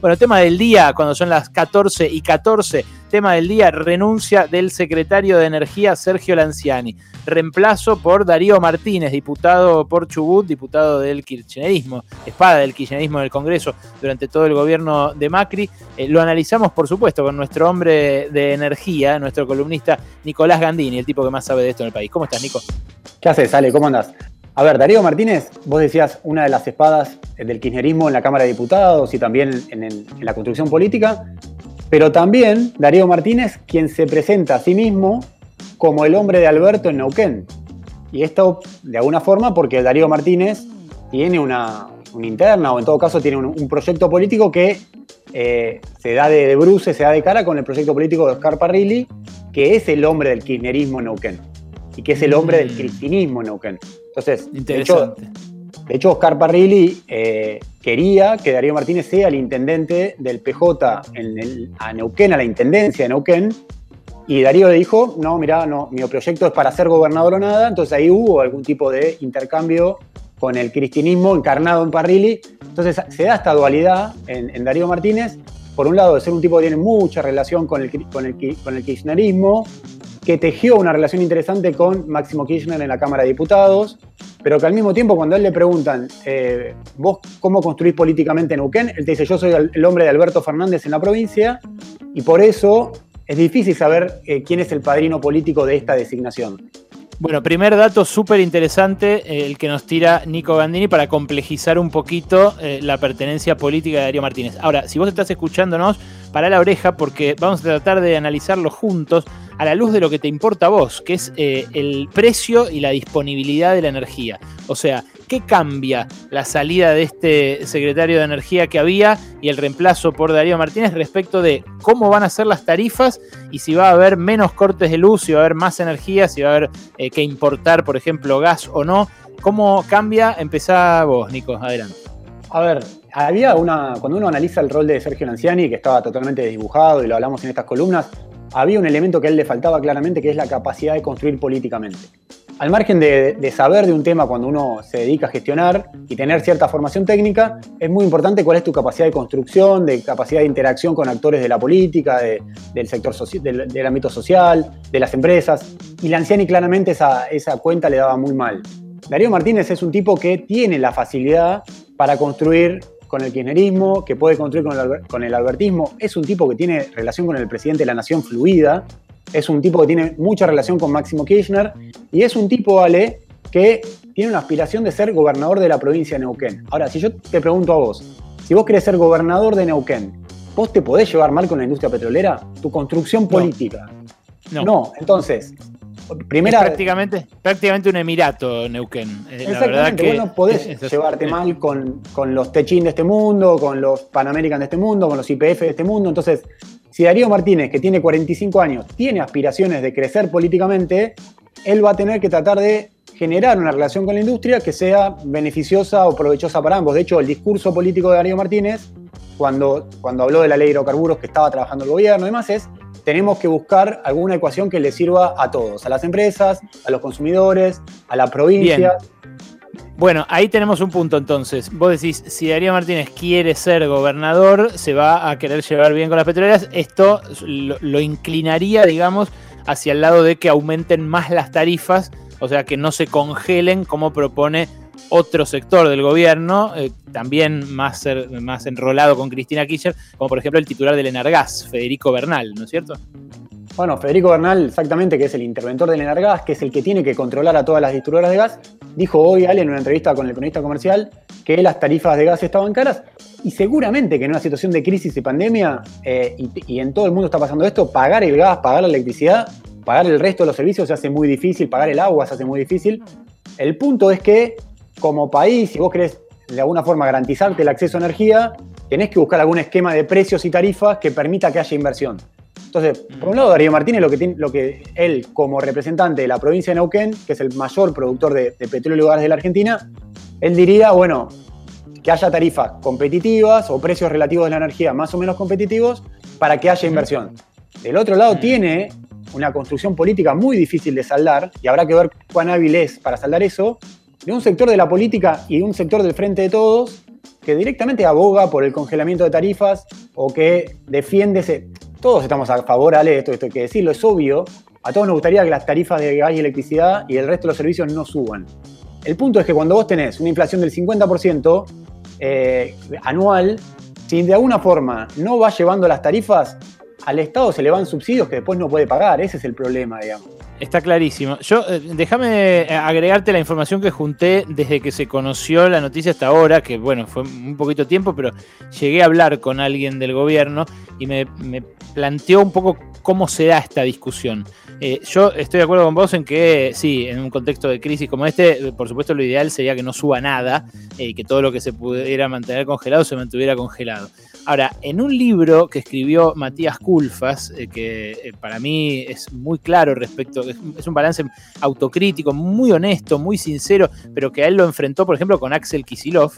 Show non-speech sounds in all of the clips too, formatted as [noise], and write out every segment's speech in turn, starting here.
Bueno, tema del día, cuando son las 14 y 14, tema del día, renuncia del secretario de Energía Sergio Lanciani. Reemplazo por Darío Martínez, diputado por Chubut, diputado del kirchnerismo, espada del kirchnerismo en el Congreso durante todo el gobierno de Macri. Eh, lo analizamos, por supuesto, con nuestro hombre de energía, nuestro columnista Nicolás Gandini, el tipo que más sabe de esto en el país. ¿Cómo estás, Nico? ¿Qué haces, Ale? ¿Cómo andas? A ver, Darío Martínez, vos decías una de las espadas del kirchnerismo en la Cámara de Diputados y también en, la construcción política, pero también Darío Martínez, quien se presenta a sí mismo como el hombre de Alberto en Neuquén. Y esto, de alguna forma, porque Darío Martínez tiene una, interna, o en todo caso tiene un, proyecto político que eh, se da de, de, bruce, se da de cara con el proyecto político de Oscar Parrilli, que es el hombre del kirchnerismo en Neuquén y que es el hombre del mm. cristinismo en Neuquén. Entonces, de hecho, de hecho, Oscar Parrilli eh, quería que Darío Martínez sea el intendente del PJ en el, a Neuquén, a la intendencia de Neuquén. Y Darío le dijo, no, mira, no, mi proyecto es para ser gobernador o nada. Entonces ahí hubo algún tipo de intercambio con el cristinismo encarnado en Parrilli. Entonces se da esta dualidad en, Darío Martínez. Por un lado, de ser un tipo que tiene mucha relación con el, con el, con el kirchnerismo, que tejió una relación interesante con Máximo Kirchner en la Cámara de Diputados, pero que al mismo tiempo cuando a él le preguntan, eh, vos cómo construís políticamente en Neuquén, él te dice, yo soy el hombre de Alberto Fernández en la provincia, y por eso es difícil saber eh, quién es el padrino político de esta designación. Bueno, primer dato súper interesante, eh, el que nos tira Nico Gandini para complejizar un poquito la pertenencia política de Darío Martínez. Ahora, si vos estás escuchándonos, para la oreja porque vamos a tratar de analizarlo juntos a la luz de lo que te importa a vos, que es eh, el precio y la disponibilidad de la energía. O sea, ¿qué cambia la salida de este secretario de Energía que había y el reemplazo por Darío Martínez respecto de cómo van a ser las tarifas y si va a haber menos cortes de luz, si va a haber más energía, si va a haber eh, que importar, por ejemplo, gas o no? ¿Cómo cambia? Empezá vos, Nico, adelante. A ver, había una. Cuando uno analiza el rol de Sergio Lanciani, que estaba totalmente desdibujado y lo hablamos en estas columnas, había un elemento que a él le faltaba claramente, que es la capacidad de construir políticamente. Al margen de, saber de un tema cuando uno se dedica a gestionar y tener cierta formación técnica, es muy importante cuál es tu capacidad de construcción, de capacidad de interacción con actores de la política, del sector del, ámbito social, de las empresas. Y Lanciani claramente esa, esa cuenta le daba muy mal. Darío Martínez es un tipo que tiene la facilidad para construir con el kirchnerismo, que puede construir con el, albertismo. Es un tipo que tiene relación con el presidente de la nación fluida. Es un tipo que tiene mucha relación con Máximo Kirchner. Y es un tipo, Ale, que tiene una aspiración de ser gobernador de la provincia de Neuquén. Ahora, si yo te pregunto a vos, si vos querés ser gobernador de Neuquén, ¿vos te podés llevar mal con la industria petrolera? Tu construcción política. No. no. Entonces, Primera, prácticamente, prácticamente un emirato, Neuquén. Eh, Exactamente, vos no podés [laughs] llevarte mal con, los Techin de este mundo, con los Pan American de este mundo, con los IPF de este mundo. Entonces, si Darío Martínez, que tiene 45 años, tiene aspiraciones de crecer políticamente, él va a tener que tratar de generar una relación con la industria que sea beneficiosa o provechosa para ambos. De hecho, el discurso político de Darío Martínez, cuando, cuando habló de la ley de hidrocarburos que estaba trabajando el gobierno y demás, es tenemos que buscar alguna ecuación que le sirva a todos, a las empresas, a los consumidores, a la provincia. Bueno, ahí tenemos un punto entonces. Vos decís, si Darío Martínez quiere ser gobernador, se va a querer llevar bien con las petroleras. Esto lo, inclinaría, digamos, hacia el lado de que aumenten más las tarifas, o sea, que no se congelen como propone otro sector del gobierno, eh, también más, más enrolado con Cristina Kirchner, como por ejemplo el titular del Enargas, Federico Bernal, ¿no es cierto? Bueno, Federico Bernal, exactamente, que es el interventor del Enargas, que es el que tiene que controlar a todas las distribuidoras de gas, dijo hoy, Ale, en una entrevista con el cronista comercial, que las tarifas de gas estaban caras y seguramente que en una situación de crisis y pandemia, eh, y, en todo el mundo está pasando esto, pagar el gas, pagar la electricidad, pagar el resto de los servicios se hace muy difícil, pagar el agua se hace muy difícil. El punto es que como país, si vos querés de alguna forma garantizarte el acceso a energía, tenés que buscar algún esquema de precios y tarifas que permita que haya inversión. Entonces, por un lado, Darío Martínez, lo que, tiene, lo que él, como representante de la provincia de Neuquén, que es el mayor productor de, petróleo y gas de la Argentina, él diría, bueno, que haya tarifas competitivas o precios relativos de la energía más o menos competitivos para que haya inversión. Del otro lado, tiene una construcción política muy difícil de saldar, y habrá que ver cuán hábil es para saldar eso, de un sector de la política y de un sector del frente de todos que directamente aboga por el congelamiento de tarifas o que defiende ese... Todos estamos a favor, Ale, esto, esto hay que decirlo, es obvio. A todos nos gustaría que las tarifas de gas y electricidad y el resto de los servicios no suban. El punto es que cuando vos tenés una inflación del 50% eh, anual, si de alguna forma no va llevando las tarifas, al Estado se le van subsidios que después no puede pagar. Ese es el problema, digamos. Está clarísimo. Yo, eh, déjame agregarte la información que junté desde que se conoció la noticia hasta ahora, que bueno, fue un poquito tiempo, pero llegué a hablar con alguien del gobierno y me, me planteó un poco cómo se da esta discusión. Eh, yo estoy de acuerdo con vos en que sí, en un contexto de crisis como este, por supuesto lo ideal sería que no suba nada y que todo lo que se pudiera mantener congelado se mantuviera congelado. Ahora, en un libro que escribió Matías Culfas, eh, que eh, para mí es muy claro respecto, es, un balance autocrítico, muy honesto, muy sincero, pero que a él lo enfrentó, por ejemplo, con Axel Kisilov.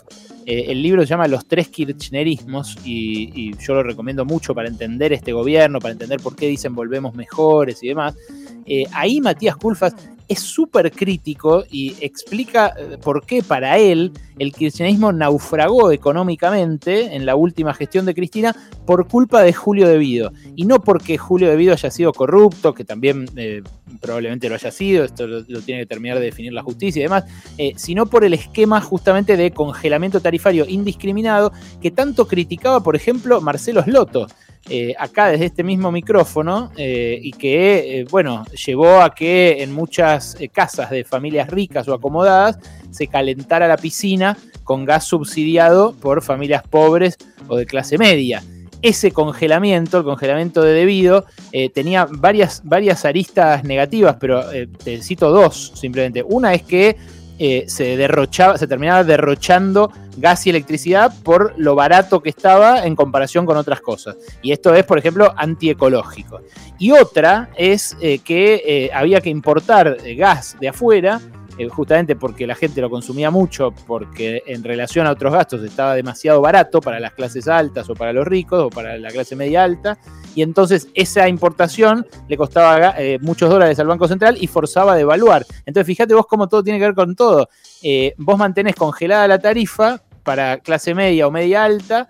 Eh, el libro se llama Los tres kirchnerismos y, yo lo recomiendo mucho para entender este gobierno, para entender por qué dicen volvemos mejores y demás. ahí Matías Culfas es súper crítico y explica eh, por qué para él el kirchnerismo naufragó económicamente en la última gestión de Cristina por culpa de Julio Devido. Y no porque Julio Devido haya sido corrupto, que también eh, probablemente lo haya sido, esto lo, tiene que terminar de definir la justicia y demás, eh, sino por el esquema justamente de congelamiento tarifario indiscriminado que tanto criticaba, por ejemplo, Marcelo Sloto. Eh, acá desde este mismo micrófono eh, y que, eh, bueno, llevó a que en muchas casas de familias ricas o acomodadas se calentara la piscina con gas subsidiado por familias pobres o de clase media. Ese congelamiento, el congelamiento de debido, tenía varias, varias aristas negativas, pero te cito dos simplemente. Una es que eh, se derrochaba, se terminaba derrochando gas y electricidad por lo barato que estaba en comparación con otras cosas. Y esto es, por ejemplo, antiecológico. Y otra es eh, que eh, había que importar gas de afuera eh, justamente porque la gente lo consumía mucho, porque en relación a otros gastos estaba demasiado barato para las clases altas o para los ricos o para la clase media alta, y entonces esa importación le costaba eh, muchos dólares al Banco Central y forzaba a devaluar. Entonces fíjate vos cómo todo tiene que ver con todo. Eh, vos mantenés congelada la tarifa para clase media o media alta,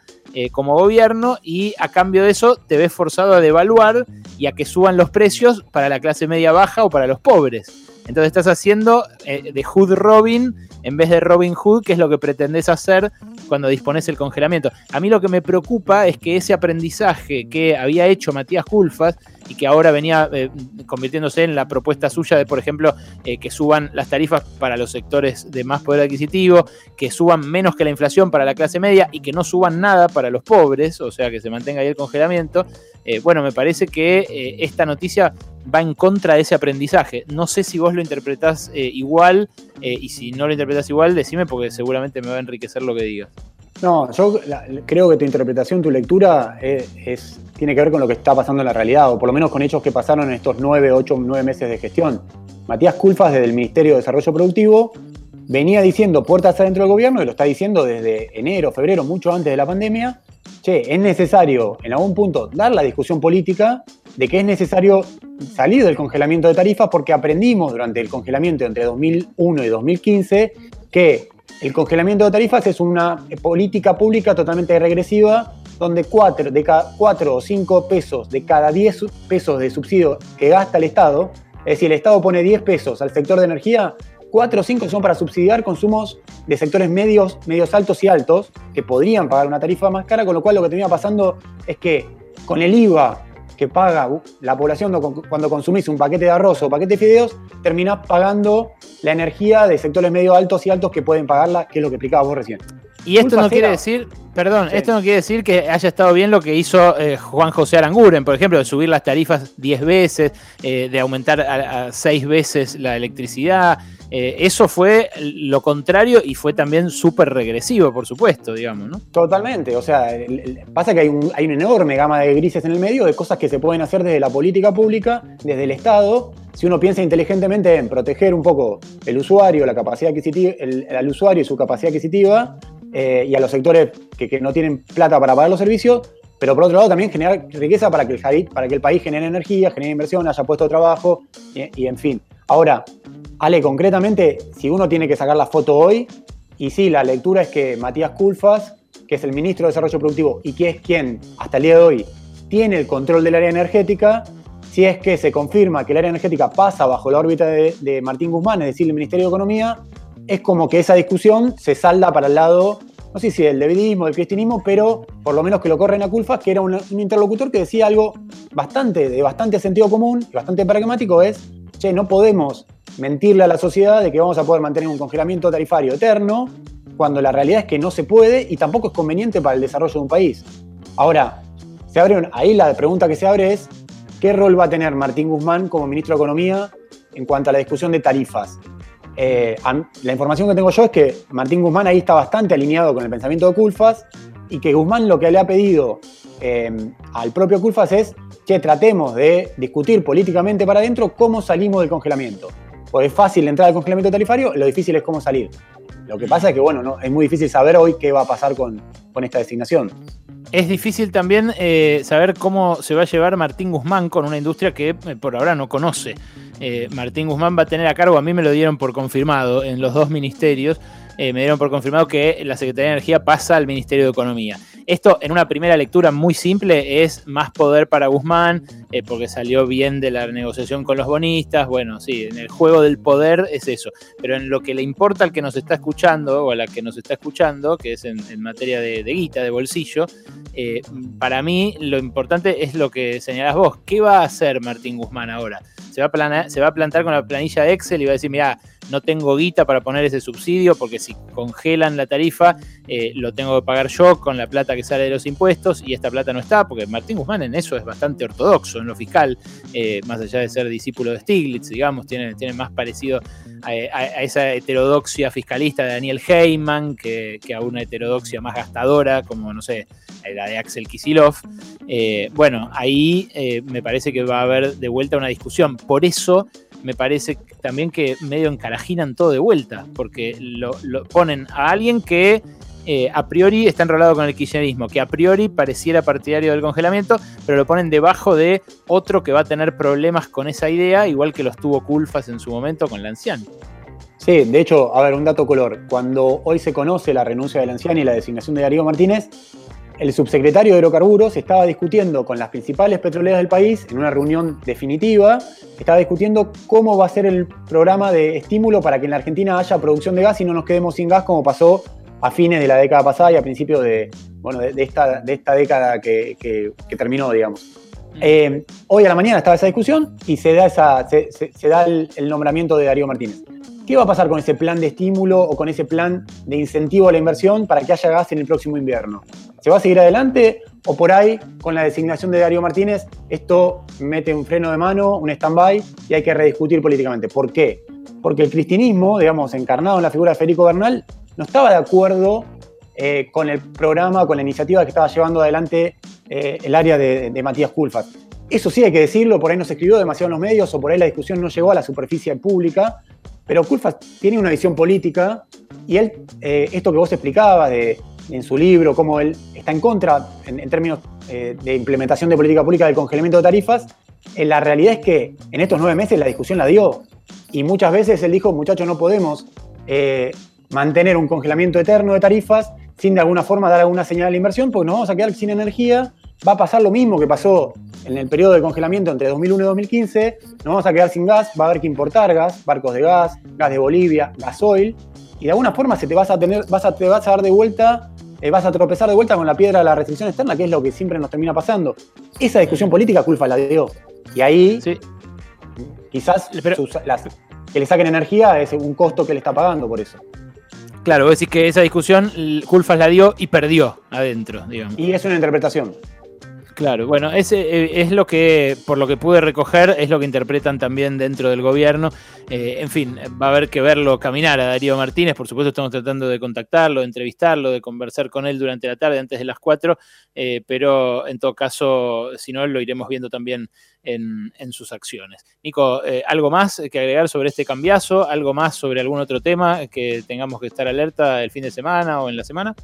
como gobierno y a cambio de eso te ves forzado a devaluar y a que suban los precios para la clase media baja o para los pobres. Entonces estás haciendo eh, de Hood Robin en vez de Robin Hood, que es lo que pretendes hacer cuando dispones el congelamiento. A mí lo que me preocupa es que ese aprendizaje que había hecho Matías Culfas y que ahora venía eh, convirtiéndose en la propuesta suya de, por ejemplo, eh, que suban las tarifas para los sectores de más poder adquisitivo, que suban menos que la inflación para la clase media y que no suban nada para los pobres, o sea, que se mantenga ahí el congelamiento. bueno, me parece que esta noticia va en contra de ese aprendizaje. No sé si vos lo interpretás eh, igual eh, y si no lo interpretás igual, decime porque seguramente me va a enriquecer lo que digas. No, yo creo que tu interpretación, tu lectura es, tiene que ver con lo que está pasando en la realidad, o por lo menos con hechos que pasaron en estos nueve, ocho, nueve meses de gestión. Matías Culfas, desde el Ministerio de Desarrollo Productivo, venía diciendo puertas adentro del gobierno, y lo está diciendo desde enero, febrero, mucho antes de la pandemia, che, es necesario en algún punto dar la discusión política de que es necesario salir del congelamiento de tarifas porque aprendimos durante el congelamiento entre 2001 y 2015 que el congelamiento de tarifas es una política pública totalmente regresiva donde 4 de cada 4 o 5 pesos de cada 10 pesos de subsidio que gasta el Estado, es decir, el Estado pone 10 pesos al sector de energía, 4 o 5 son para subsidiar consumos de sectores medios, medios altos y altos, que podrían pagar una tarifa más cara, con lo cual lo que termina pasando es que con el IVA que paga la población cuando consumís un paquete de arroz o paquete de fideos, terminás pagando la energía de sectores medio altos y altos que pueden pagarla, que es lo que explicabas vos recién. Y esto no quiere decir, perdón, esto no quiere decir que haya estado bien lo que hizo eh, Juan José Aranguren, por ejemplo, de subir las tarifas 10 veces, eh, de aumentar a 6 veces la electricidad, eh, eso fue lo contrario y fue también súper regresivo, por supuesto, digamos, ¿no? Totalmente, o sea, pasa que hay, hay una enorme gama de grises en el medio de cosas que se pueden hacer desde la política pública, desde el Estado, si uno piensa inteligentemente en proteger un poco el usuario, la capacidad adquisitiva, el, usuario y su capacidad adquisitiva, eh, y a los sectores que, no tienen plata para pagar los servicios, pero por otro lado también generar riqueza para que el, para que el país genere energía, genere inversión, haya puesto de trabajo y en fin. Ahora, Ale, concretamente, si uno tiene que sacar la foto hoy, y sí, la lectura es que Matías Culfas que es el ministro de Desarrollo Productivo y que es quien, hasta el día de hoy, tiene el control del área energética, si es que se confirma que el área energética pasa bajo la órbita de, Martín Guzmán, es decir, el Ministerio de Economía, es como que esa discusión se salda para el lado, no sé si del devidismo, del cristianismo, pero por lo menos que lo corren a Culfas, que era un, interlocutor que decía algo bastante, de bastante sentido común y bastante pragmático, es, che, no podemos mentirle a la sociedad de que vamos a poder mantener un congelamiento tarifario eterno, cuando la realidad es que no se puede y tampoco es conveniente para el desarrollo de un país. Ahora, se abre ahí la pregunta que se abre es, ¿qué rol va a tener Martín Guzmán como ministro de Economía en cuanto a la discusión de tarifas? Eh, la información que tengo yo es que Martín Guzmán ahí está bastante alineado con el pensamiento de Culfas y que Guzmán lo que le ha pedido eh, al propio Culfas es que tratemos de discutir políticamente para adentro cómo salimos del congelamiento. Pues es fácil entrar al congelamiento tarifario, lo difícil es cómo salir. Lo que pasa es que, bueno, no, es muy difícil saber hoy qué va a pasar con, con esta designación. Es difícil también eh, saber cómo se va a llevar Martín Guzmán con una industria que eh, por ahora no conoce. Eh, Martín Guzmán va a tener a cargo, a mí me lo dieron por confirmado en los dos ministerios, me dieron por confirmado que la Secretaría de Energía pasa al Ministerio de Economía. Esto en una primera lectura muy simple es más poder para Guzmán, eh, porque salió bien de la negociación con los bonistas. Bueno, sí, en el juego del poder es eso. Pero en lo que le importa al que nos está escuchando, o a la que nos está escuchando, que es en, materia de, guita, de bolsillo, eh, para mí lo importante es lo que señalás vos. ¿Qué va a hacer Martín Guzmán ahora? Se va, a se va a plantar con la planilla Excel y va a decir, mira, no tengo guita para poner ese subsidio porque si congelan la tarifa eh, lo tengo que pagar yo con la plata que sale de los impuestos y esta plata no está porque Martín Guzmán en eso es bastante ortodoxo en lo fiscal, eh, más allá de ser discípulo de Stiglitz, digamos, tiene, tiene más parecido a, esa heterodoxia fiscalista de Daniel Heyman que, a una heterodoxia más gastadora como, no sé, la de Axel Kisilov. Eh, bueno, ahí me parece que va a haber de vuelta una discusión. Por eso me parece también que medio encarajinan todo de vuelta, porque lo, ponen a alguien que eh, a priori está enrolado con el kirchnerismo, que a priori pareciera partidario del congelamiento, pero lo ponen debajo de otro que va a tener problemas con esa idea, igual que los tuvo Culfas en su momento con la anciana. Sí, de hecho, a ver, un dato color. Cuando hoy se conoce la renuncia de la anciana y la designación de Darío Martínez, el subsecretario de Hidrocarburos estaba discutiendo con las principales petroleras del país, en una reunión definitiva, estaba discutiendo cómo va a ser el programa de estímulo para que en la Argentina haya producción de gas y no nos quedemos sin gas como pasó a fines de la década pasada y a principios de, bueno, de, esta, de esta década que, terminó, digamos. Mm. Eh, hoy a la mañana estaba esa discusión y se da, esa, se, da el, nombramiento de Darío Martínez. ¿Qué va a pasar con ese plan de estímulo o con ese plan de incentivo a la inversión para que haya gas en el próximo invierno? ¿Se va a seguir adelante o por ahí, con la designación de Darío Martínez, esto mete un freno de mano, un stand-by y hay que rediscutir políticamente? ¿Por qué? Porque el cristianismo, digamos, encarnado en la figura de Federico Bernal, no estaba de acuerdo eh, con el programa, con la iniciativa que estaba llevando adelante eh, el área de, Matías Culfas. Eso sí hay que decirlo, por ahí no se escribió demasiado en los medios o por ahí la discusión no llegó a la superficie pública, pero Culfas tiene una visión política y él, eh, esto que vos explicabas de, en su libro, cómo él está en contra, en, términos eh, de implementación de política pública del congelamiento de tarifas, eh, la realidad es que en estos nueve meses la discusión la dio. Y muchas veces él dijo, muchachos, no podemos mantener un congelamiento eterno de tarifas sin de alguna forma dar alguna señal de inversión, porque nos vamos a quedar sin energía. Va a pasar lo mismo que pasó en el periodo de congelamiento entre 2001 y 2015, nos vamos a quedar sin gas, va a haber que importar gas, barcos de gas, gas de Bolivia, gasoil, y de alguna forma se te vas a tener, vas a, te vas a dar de vuelta, eh, vas a tropezar de vuelta con la piedra de la restricción externa, que es lo que siempre nos termina pasando. Esa discusión política culpa la dio. Y ahí quizás que le saquen energía es un costo que le está pagando por eso. Claro, vos decís que esa discusión Culfas la dio y perdió adentro, digamos. Y es una interpretación. Claro, bueno, ese eh, es lo que, por lo que pude recoger, es lo que interpretan también dentro del gobierno. Eh, en fin, va a haber que verlo caminar a Darío Martínez. Por supuesto, estamos tratando de contactarlo, de entrevistarlo, de conversar con él durante la tarde, antes de las 4. Eh, pero en todo caso, si no, lo iremos viendo también en, en sus acciones. Nico, ¿algo más que agregar sobre este cambiazo? ¿Algo más sobre algún otro tema que tengamos que estar alerta el fin de semana o en la semana?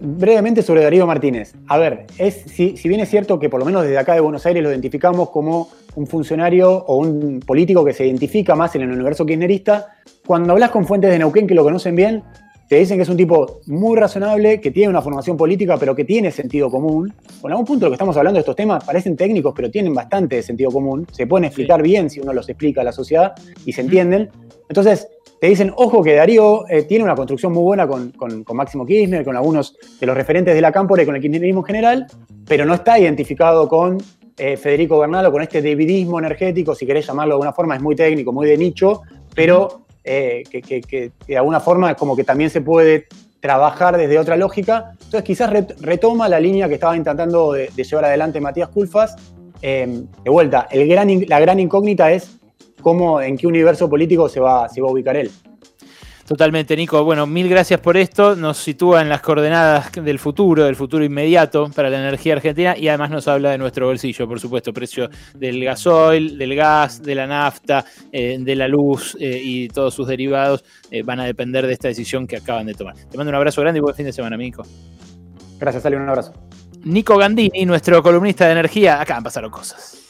Brevemente sobre Darío Martínez. A ver, es, si, bien es cierto que por lo menos desde acá de Buenos Aires lo identificamos como un funcionario o un político que se identifica más en el universo kirchnerista, cuando hablas con fuentes de Neuquén que lo conocen bien, te dicen que es un tipo muy razonable, que tiene una formación política, pero que tiene sentido común. Con algún punto lo que estamos hablando de estos temas parecen técnicos, pero tienen bastante sentido común. Se pueden explicar bien si uno los explica a la sociedad y se entienden. Entonces, te dicen, ojo que Darío eh, tiene una construcción muy buena con, Máximo Kirchner, con algunos de los referentes de la Cámpora y con el kirchnerismo en general, pero no está identificado con eh, Federico Bernal con este dividismo energético, si querés llamarlo de alguna forma, es muy técnico, muy de nicho, pero eh, que, de alguna forma es como que también se puede trabajar desde otra lógica. Entonces quizás retoma la línea que estaba intentando de, llevar adelante Matías Culfas. de vuelta, el gran, la gran incógnita es cómo, en qué universo político se va, se va a ubicar él. Totalmente, Nico. Bueno, mil gracias por esto. Nos sitúa en las coordenadas del futuro, del futuro inmediato para la energía argentina y además nos habla de nuestro bolsillo, por supuesto, precio del gasoil, del gas, de la nafta, eh, de la luz eh, y todos sus derivados eh, van a depender de esta decisión que acaban de tomar. Te mando un abrazo grande y buen fin de semana, Nico. Gracias, Ale, un abrazo. Nico Gandini, nuestro columnista de energía, acá han pasado cosas.